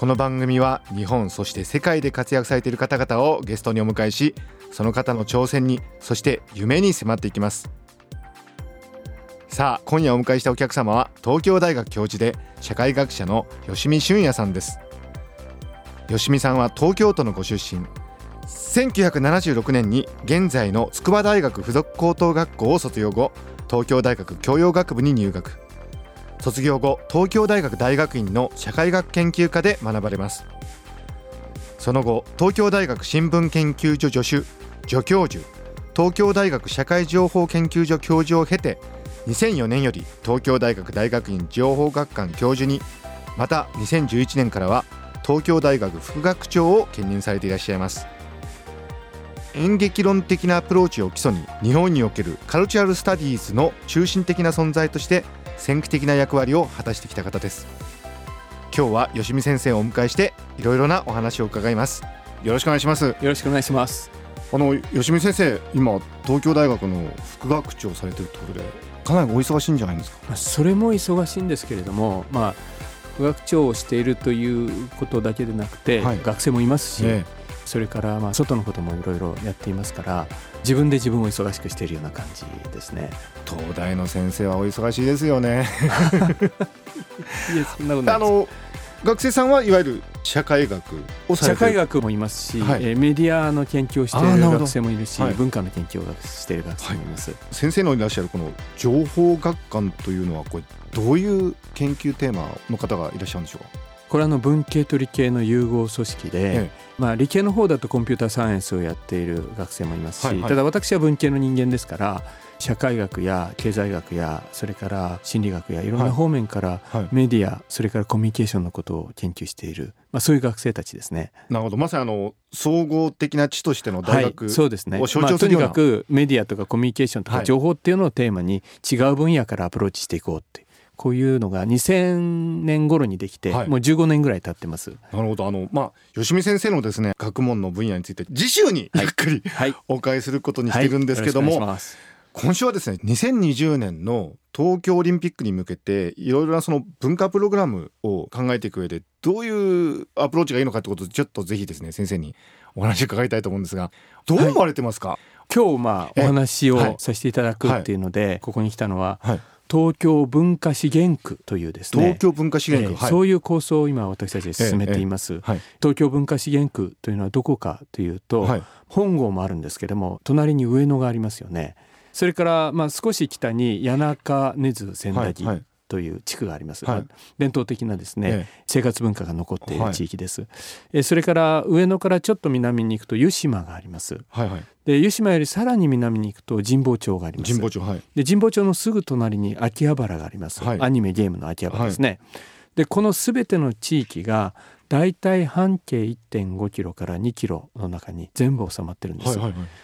この番組は日本そして世界で活躍されている方々をゲストにお迎えしその方の挑戦にそして夢に迫っていきます。さあ今夜お迎えしたお客様は東京大学教授で社会学者の吉見俊也さんです。吉見さんは東京都のご出身。1976年に現在の筑波大学附属高等学校を卒業後東京大学教養学部に入学。卒業後東京大学大学院の社会学研究科で学ばれます。その後東京大学新聞研究所助手助教授東京大学社会情報研究所教授を経て2004年より東京大学大学院情報学館教授にまた2011年からは東京大学副学長を兼任されていらっしゃいます。演劇論的なアプローチを基礎に日本におけるカルチュアルスタディーズの中心的な存在として先駆的な役割を果たしてきた方です。今日は吉見先生をお迎えしていろいろなお話を伺います。よろしくお願いします。よろしくお願いします。あの吉見先生今東京大学の副学長されてるところでかなりお忙しいんじゃないですか？それも忙しいんですけれどもまあ副学長をしているということだけでなくて、はい、学生もいますし、ええそれからまあ外のこともいろいろやっていますから自分で自分を忙しくしているような感じですね。東大の先生はお忙しいですよね。いやそんなことないあの学生さんはいわゆる社会学を社会学もいますし、はい、えメディアの研究をしている学生もいるし、はい、文化の研究をしている学生もいます、はい、先生のいらっしゃるこの情報学館というのはこれどういう研究テーマの方がいらっしゃるんでしょうか？これはの文系と理系の融合組織で、ええ、まあ、理系の方だとコンピューターサイエンスをやっている学生もいますし、はいはい、ただ私は文系の人間ですから社会学や経済学やそれから心理学やいろんな方面からメディア、それからコミュニケーションのことを研究している、まあ、そういう学生たちですね。なるほど。まさにあの総合的な地としての大学、はい、そうですね、まあ、とにかくメディアとかコミュニケーションとか情報っていうのをテーマに違う分野からアプローチしていこうってこういうのが2000年頃にできて、はい、もう15年ぐらい経ってます。なるほど。あのまあ吉見先生のですね学問の分野について次週にゆっくり、はい、お伺いすることにしてるんですけども、はい、今週はですね2020年の東京オリンピックに向けていろいろなその文化プログラムを考えていく上でどういうアプローチがいいのかってことをちょっとぜひですね先生にお話伺いたいと思うんですがどう思われてますか、今日まあお話をさせていただくっていうので、ここに来たのは、東京文化資源区というですね。東京文化資源区、えーはい、そういう構想を今私たちで進めています、えーえーはい、東京文化資源区というのはどこかというと、はい、本郷もあるんですけども隣に上野がありますよね。それからまあ少し北に谷中根津千駄木、という地区があります、はい、伝統的なですね、ええ、生活文化が残っている地域です、はい、えそれから上野からちょっと南に行くと湯島があります、はいはい、で湯島よりさらに南に行くと神保町があります。神保町,、はい、で神保町のすぐ隣に秋葉原があります、はい、アニメゲームの秋葉原ですね、でこのすべての地域が大体半径1.5キロから2キロの中に全部収まってるんです、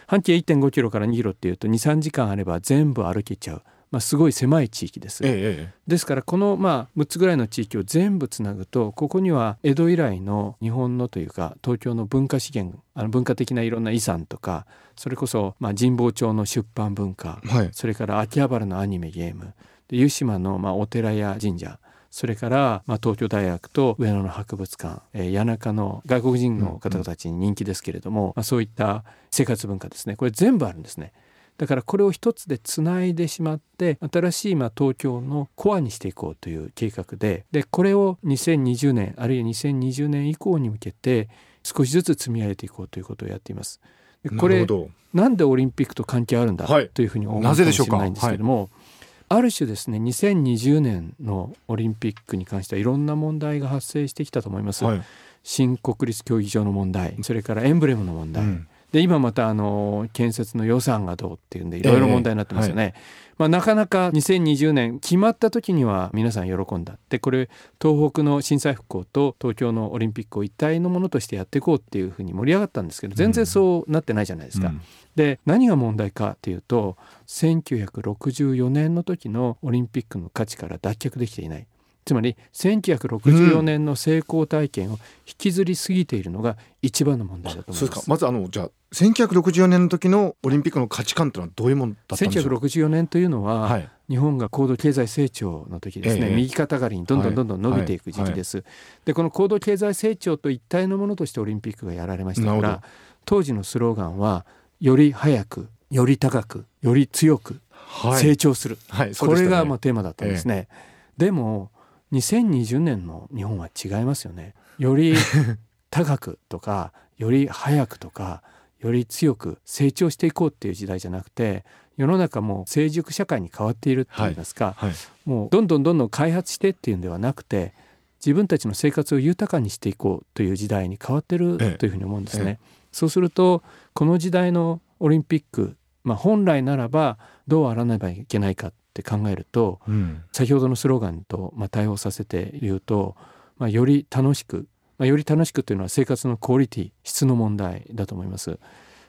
半径1.5キロから2キロっていうと23時間あれば全部歩けちゃうまあ、すごい狭い地域です、ええ、ですからこのまあ6つぐらいの地域を全部つなぐとここには江戸以来の日本のというか東京の文化資源あの文化的ないろんな遺産とかそれこそまあ神保町の出版文化、はい、それから秋葉原のアニメゲームで湯島のまあお寺や神社それから、まあ、東京大学と上野の博物館、えー、谷中の外国人の方々たちに人気ですけれども、うんうん、まあ、そういった生活文化ですね。これ全部あるんですね。だからこれを一つでつないでしまって新しいま東京のコアにしていこうという計画ででこれを2020年あるいは2020年以降に向けて少しずつ積み上げていこうということをやっています。でこれなんでオリンピックと関係あるんだ、というふうに思うかもしれないんですけども、はい、ある種ですね2020年のオリンピックに関してはいろんな問題が発生してきたと思います。はい、新国立競技場の問題それからエンブレムの問題、うんでで今またあの建設の予算がどうっていうんでいろいろ問題になってますよね。えーはい、まあ、なかなか2020年決まった時には皆さん喜んだでこれ東北の震災復興と東京のオリンピックを一体のものとしてやっていこうっていうふうに盛り上がったんですけど全然そうなってないじゃないですか。うん、で何が問題かっていうと1964年の時のオリンピックの価値から脱却できていない。つまり1964年の成功体験を引きずりすぎているのが一番の問題だと思います。うん、まずあのじゃあ1964年の時のオリンピックの価値観というのはどういうものだったんでしょう？1964年というのは、はい、日本が高度経済成長の時ですね、えー、右肩上がりにどんどんどんどん伸びていく時期です。はい。はい、でこの高度経済成長と一体のものとしてオリンピックがやられましたから当時のスローガンはより早くより高くより強く成長する、はいね、これがまあテーマだったんですね。えー、でも2020年の日本は違いますよね。より 高くとかより早くとかより強く成長していこうっていう時代じゃなくて世の中も成熟社会に変わっているって言いますか、はいはい、もうどんどんどんどん開発してっていうんではなくて自分たちの生活を豊かにしていこうという時代に変わってるというふうに思うんですね。えええ、そうするとこの時代のオリンピック、まあ、本来ならばどうあらねばいけないかって考えると、うん、先ほどのスローガンとまあ対応させて言うと、まあ、より楽しく、まあ、より楽しくというのは生活のクオリティ質の問題だと思います。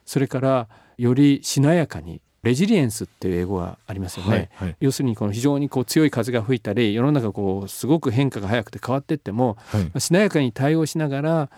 それからよりしなやかにレジリエンスっていう英語がありますよね、はいはい、要するにこの非常にこう強い風が吹いたり世の中こうすごく変化が早くて変わっていっても、はい、しなやかに対応しながら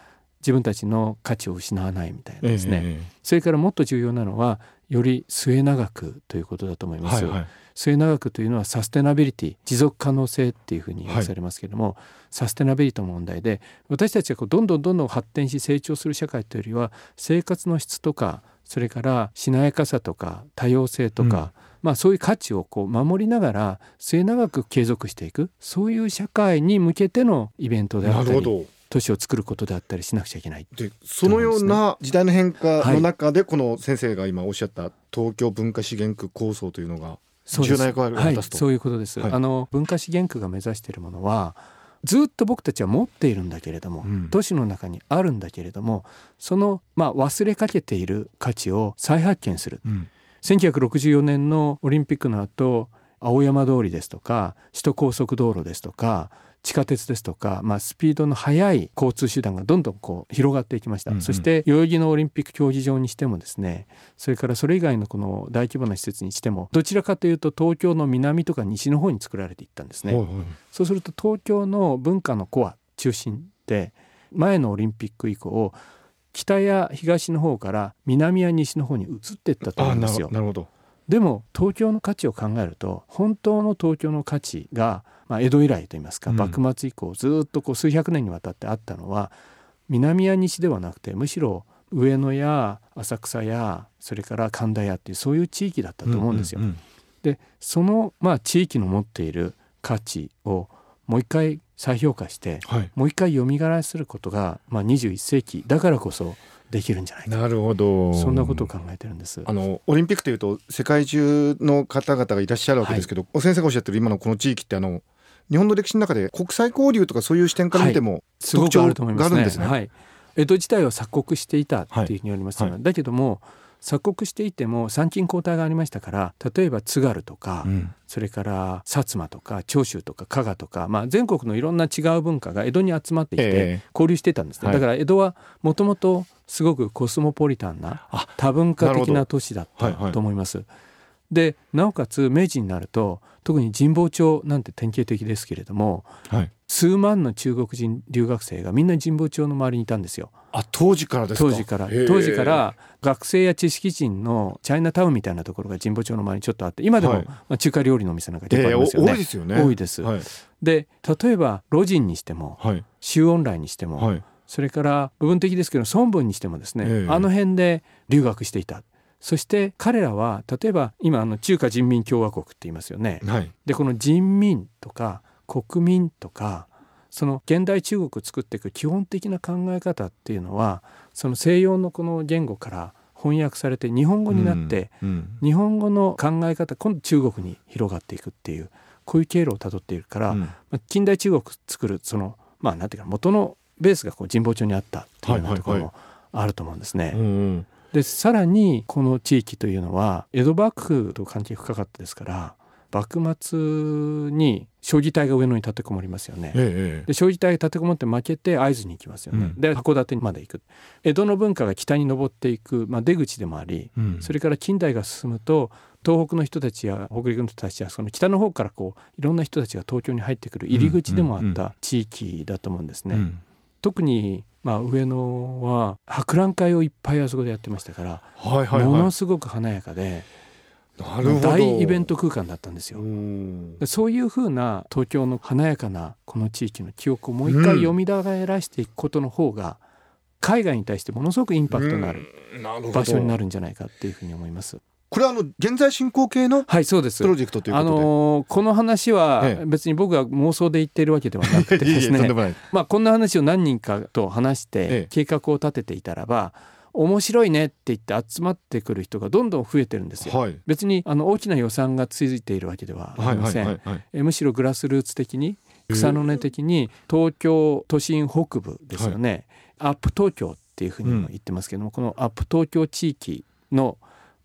自分たちの価値を失わないみたいなですね、え。それからもっと重要なのはより末永くということだと思います、はいはい、末永くというのはサステナビリティ持続可能性っていうふうに言われますけれども、はい、サステナビリティの問題で私たちがこうどんどんどんどん発展し成長する社会というよりは生活の質とかそれからしなやかさとか多様性とか、うん、まあ、そういう価値をこう守りながら末永く継続していくそういう社会に向けてのイベントであったり都市を作ることであったりしなくちゃいけない。でそのような時代の変化の中で、この先生が今おっしゃった東京文化資源区構想というのが重要な役割を果たすと。そういうことです、はい、あの文化資源区が目指しているものはずっと僕たちは持っているんだけれども、うん、都市の中にあるんだけれどもその、まあ、忘れかけている価値を再発見する、うん、1964年のオリンピックの後青山通りですとか首都高速道路ですとか地下鉄ですとか、まあ、スピードの速い交通手段がどんどんこう広がっていきました、うんうん、そして代々木のオリンピック競技場にしてもですねそれからそれ以外のこの大規模な施設にしてもどちらかというと東京の南とか西の方に作られていったんですね。はいはい、そうすると東京の文化のコア中心で前のオリンピック以降北や東の方から南や西の方に移っていったと思うんですよ。なるほど。でも東京の価値を考えると本当の東京の価値がまあ、江戸以来といいますか、幕末以降ずっとこう数百年にわたってあったのは南や西ではなくてむしろ上野や浅草やそれから神田屋っていうそういう地域だったと思うんですよ。でその、まあ、地域の持っている価値をもう一回再評価して、はい、もう一回蘇らせることが、まあ、21世紀だからこそできるんじゃないか。なるほど。そんなことを考えてるんです。あのオリンピックというと世界中の方々がいらっしゃるわけですけど、はい、お先生がおっしゃってる今のこの地域ってあの日本の歴史の中で国際交流とかそういう視点から見ても、特徴があるんですね。はい、江戸時代は鎖国していたっていうふうに言われますが、はい、だけども鎖国していても参勤交代がありましたから例えば津軽とか、うん、それから薩摩とか長州とか加賀とか、まあ、全国のいろんな違う文化が江戸に集まってきて交流してたんですね、えー、だから江戸はもともとすごくコスモポリタンな多文化的な都市だったと思います。はいはいでなおかつ明治になると特に神保町なんて典型的ですけれども、はい、数万の中国人留学生がみんな神保町の周りにいたんですよ。あ当時からです当時から当時から学生や知識人のチャイナタウンみたいなところが神保町の周りにちょっとあって今でも、はい、まあ、中華料理のお店なんか結構ありますよね。多いですよね。多いです。はい、で例えばロジンにしても、はい、周恩来にしても、それから部分的ですけど孫文にしてもですね、あの辺で留学していた。そして彼らは例えば今あの中華人民共和国って言いますよね。はい、でこの人民とか国民とかその現代中国を作っていく基本的な考え方っていうのはその西洋のこの言語から翻訳されて日本語になって、うんうん、日本語の考え方今度中国に広がっていくっていうこういう経路をたどっているから、うん、まあ、近代中国作るそのまあなんていうか元のベースがこう神保町にあったっていうようなところもあると思うんですね。はいはいはいでさらにこの地域というのは江戸幕府と関係深かったですから幕末に将棋隊が上野に立てこもりますよね、ええ、で将棋隊が立てこもって負けて会津に行きますよね、うん、で函館にまで行く。江戸の文化が北に上っていく、まあ、出口でもあり、うん、それから近代が進むと東北の人たちや北陸の人たちやその北の方からこういろんな人たちが東京に入ってくる入り口でもあった地域だと思うんですね。うんうん、特にまあ、上野は博覧会をいっぱいあそこでやってましたから、はいはいはい、ものすごく華やかで大イベント空間だったんですよ。そういうふうな東京の華やかなこの地域の記憶をもう一回読み返らしていくことの方が、海外に対してものすごくインパクトのある場所になるんじゃないかっていうふうに思います。これはあの現在進行形のはいそうです。プロジェクトということで、あのー、この話は別に僕が妄想で言っているわけではなくてですね。まあこんな話を何人かと話して計画を立てていたらば、ええ面白いねって言って集まってくる人がどんどん増えてるんですよ。はい、別にあの大きな予算がついているわけではありません。むしろグラスルーツ的に草の根的に東京都心北部ですよね、はい、アップ東京っていうふうにも言ってますけども、うん、このアップ東京地域の、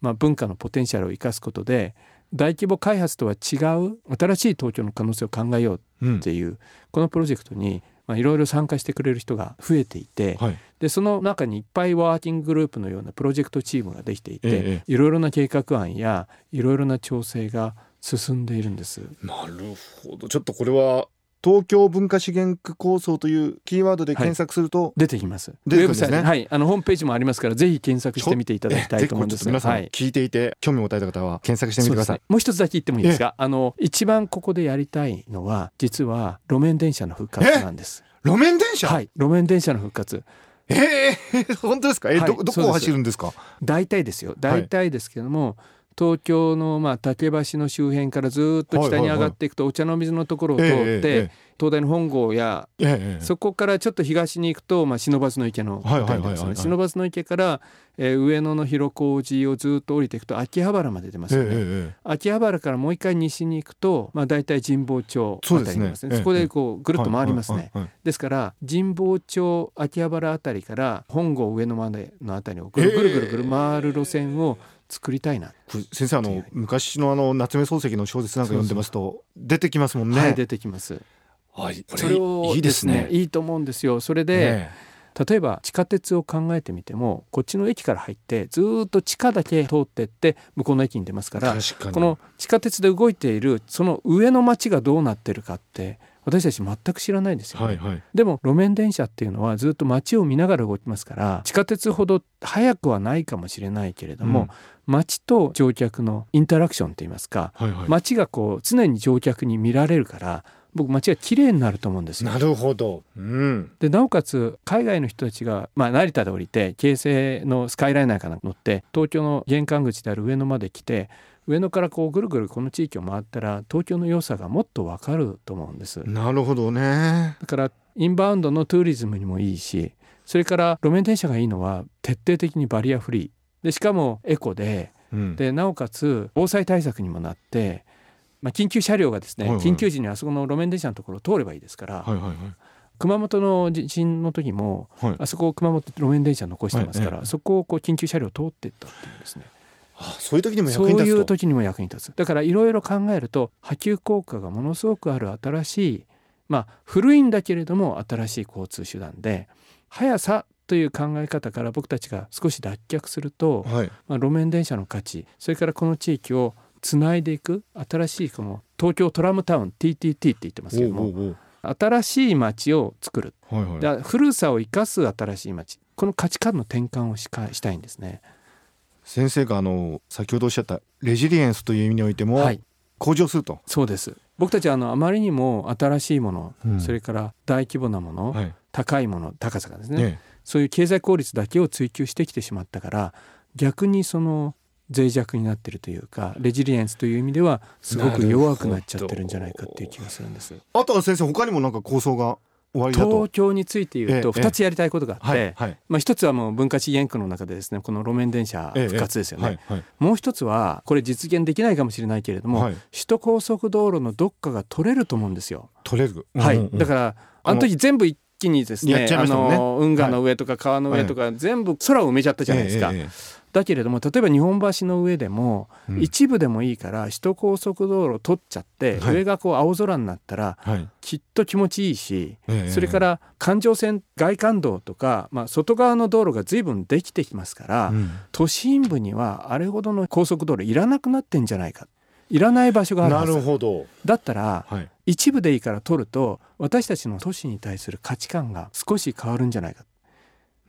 まあ、文化のポテンシャルを生かすことで大規模開発とは違う新しい東京の可能性を考えようっていう、うん、このプロジェクトにまあ、いろいろ参加してくれる人が増えていて、はい、でその中にいっぱいワーキンググループのようなプロジェクトチームができていて、ええ、いろいろな計画案やいろいろな調整が進んでいるんです。なるほど。ちょっとこれは東京文化資源区構想というキーワードで検索すると、はい、出てきます。出てきますね。はい、あのホームページもありますからぜひ検索してみていただきたいと思うんですが、皆さん聞いていて興味を持たれた方は検索してみてください。ね、もう一つだけ言ってもいいですか？あの一番ここでやりたいのは実は路面電車の復活なんです。路面電車？はい、路面電車の復活。ええー、本当ですか？え、はい、どどこを走るんですか？大体ですよ。大体ですけども。はい東京のまあ竹橋の周辺からずっと北に上がっていくとお茶の水のところを通って、東大の本郷や、そこからちょっと東に行くと、まあ、忍ばずの池の辺りですね。忍ばずの池から、えー、上野の広小路をずっと降りていくと秋葉原まで出ますよね、秋葉原からもう一回西に行くと、まあ、大体神保町あたりにますね。そこでこうぐるっと回りますね、ですから神保町秋葉原あたりから本郷上野までのあたりをぐるぐるぐるぐる回る路線を作りたいな先生あの昔のあの夏目漱石の小説なんか読んでますと出てきますもんね。はい、出てきます。はい、それをいいですね。いいと思うんですよ。それで、ね、例えば地下鉄を考えてみてもこっちの駅から入ってずっと地下だけ通ってって向こうの駅に出ますからこの地下鉄で動いているその上の街がどうなってるかって私たち全く知らないですよ、ね、はいはい、でも路面電車っていうのはずっと街を見ながら動きますから地下鉄ほど速くはないかもしれないけれども、うん、街と乗客のインタラクションといいますか、はいはい、街がこう常に乗客に見られるから僕街が綺麗になると思うんですよ。なるほど。うん、でなおかつ海外の人たちが、まあ、成田で降りて京成のスカイライナーかなんか乗って東京の玄関口である上野まで来て上野からこうぐるぐるこの地域を回ったら東京の良さがもっとわかると思うんです。なるほどね。だからインバウンドのトゥーリズムにもいいしそれから路面電車がいいのは徹底的にバリアフリー。でしかもエコで。うん、でなおかつ防災対策にもなって、まあ、緊急車両がですね、はいはい、緊急時にあそこの路面電車のところを通ればいいですから、はいはいはい、熊本の地震の時も、はい、あそこ熊本路面電車残してますから、はい、そこをこう緊急車両通っていったっていうですねあそういう時にも役に立つそういう時にも役に立つ。だからいろいろ考えると波及効果がものすごくある新しいまあ古いんだけれども新しい交通手段で速さという考え方から僕たちが少し脱却すると、はい、まあ、路面電車の価値それからこの地域をつないでいく新しいこの東京トラムタウン TTT って言ってますけども新しい街を作る、はいはい、古さを生かす新しい街。この価値観の転換をしかしたいんですね。先生があの先ほどおっしゃったレジリエンスという意味においても、はい、向上すると。そうです。僕たちはあのあまりにも新しいもの、うん、それから大規模なもの、はい、高いもの高さがですね、ね、そういう経済効率だけを追求してきてしまったから逆にその脆弱になってるというかレジリエンスという意味ではすごく弱くなっちゃってるんじゃないかっていう気がするんです。あとは先生他にもなんか構想が？東京について言うと2つやりたいことがあって、まあ、1つはもう文化資源区の中でですねこの路面電車復活ですよね、もう1つはこれ実現できないかもしれないけれども、首都高速道路のどっかが取れると思うんですよ。取れる、はい、だからあの時全部気にですね、ね、あの運河の上とか川の上とか、全部空を埋めちゃったじゃないですか。ええだけれども例えば日本橋の上でも、うん、一部でもいいから首都高速道路取っちゃって、はい、上がこう青空になったら、はい、きっと気持ちいいし、それから環状線外環道とか、まあ、外側の道路が随分できてきますから、うん、都心部にはあれほどの高速道路いらなくなってんじゃないかいらない場所があるなるほど。だったら、はい、一部でいいから取ると私たちの都市に対する価値観が少し変わるんじゃないか。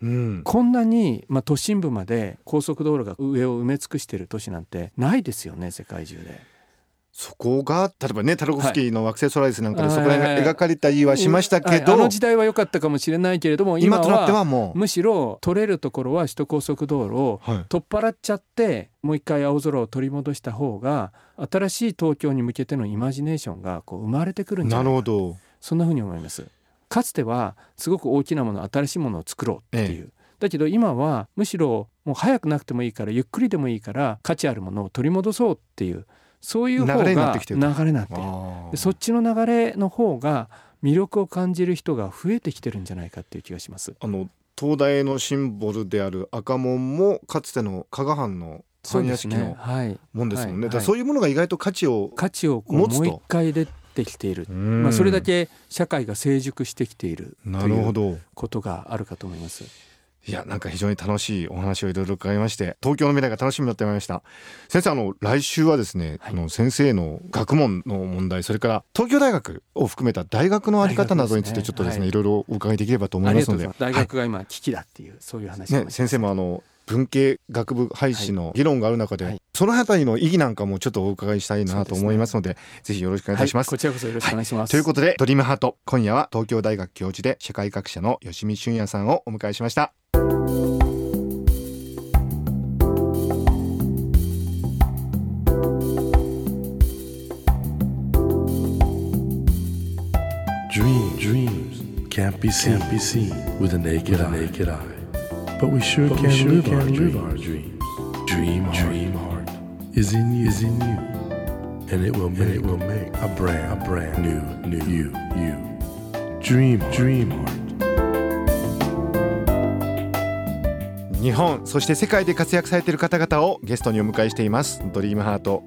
うん、こんなに、まあ、都心部まで高速道路が上を埋め尽くしている都市なんてないですよね世界中で。そこが例えばねタルコフスキーの惑星ソラリスなんかでそこら辺が描かれたりはしましたけど、あの時代は良かったかもしれないけれども今となってはもう。むしろ取れるところは首都高速道路を取っ払っちゃって、もう一回青空を取り戻した方が新しい東京に向けてのイマジネーションがこう生まれてくるんじゃないかなるほど。そんなふうに思います。かつてはすごく大きなもの新しいものを作ろうっていう、ええ、だけど今はむしろもう早くなくてもいいからゆっくりでもいいから価値あるものを取り戻そうっていうそういう方が流れになってきてる流れになってる。そっちの流れの方が魅力を感じる人が増えてきてるんじゃないかっていう気がします。あの東大のシンボルである赤門もかつての加賀藩の藩屋敷のもんですもんね。はい。はい、そういうものが意外と価値を価値をもう一回出てきている、まあ、それだけ社会が成熟してきているということがあるかと思います。いやなんか非常に楽しいお話をいろいろ伺いまして東京の未来が楽しみになってまいりました。先生あの来週はですね、はい、あの先生の学問の問題それから東京大学を含めた大学のあり方などについてちょっとですね、はい、いろいろお伺いできればと思いますので。大学が今危機だっていう、はい、そういう話、ね、先生もあの文系学部廃止の議論がある中で、はい、その辺りの意義なんかもちょっとお伺いしたいなと思いますので、ね、ぜひよろしくお願いします、はい、こちらこそよろしくお願いします、ということでドリームハート今夜は東京大学教授で社会学者の吉見俊也さんをお迎えしました can't be seen, can't be seen with a naked, with a naked eye. eye. But we sure but can, we sure live, can our live our dreams. Dream, dream heart is in you, is in you, and it will make, it will make a brand, a brand new, new you, you. Dream, dream heart. 日本そして世界で活躍されている方々をゲストにお迎えしています。ドリームハート。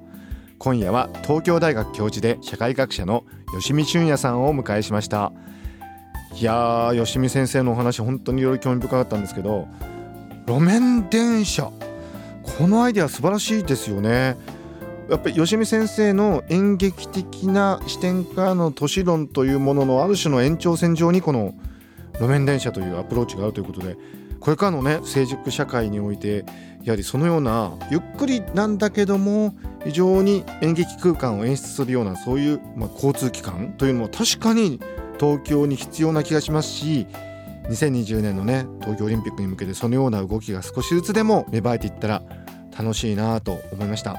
今夜は東京大学教授で社会学者の吉見俊也さんをお迎えしました。いやー吉見先生のお話本当にいろいろ興味深かったんですけど路面電車。このアイデア素晴らしいですよね。やっぱり吉見先生の演劇的な視点からの都市論というもののある種の延長線上にこの路面電車というアプローチがあるということでこれからのね成熟社会においてやはりそのようなゆっくりなんだけども非常に演劇空間を演出するようなそういう、まあ、交通機関というのは確かに東京に必要な気がしますし2020年のね東京オリンピックに向けてそのような動きが少しずつでも芽生えていったら楽しいなと思いました。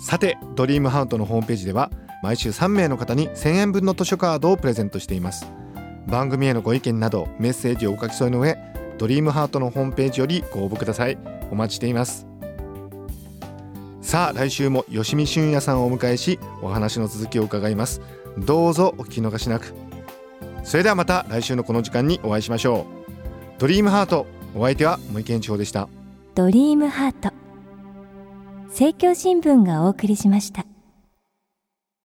さてドリームハートのホームページでは毎週3名の方に1000円分の図書カードをプレゼントしています。番組へのご意見などメッセージをお書き添えの上ドリームハートのホームページよりご応募ください。お待ちしています。さあ来週も吉見俊也さんをお迎えしお話の続きを伺います。どうぞお聞き逃しなく。それではまた来週のこの時間にお会いしましょう。ドリームハートお相手は森健一郎でした。ドリームハート。政教新聞がお送りしました。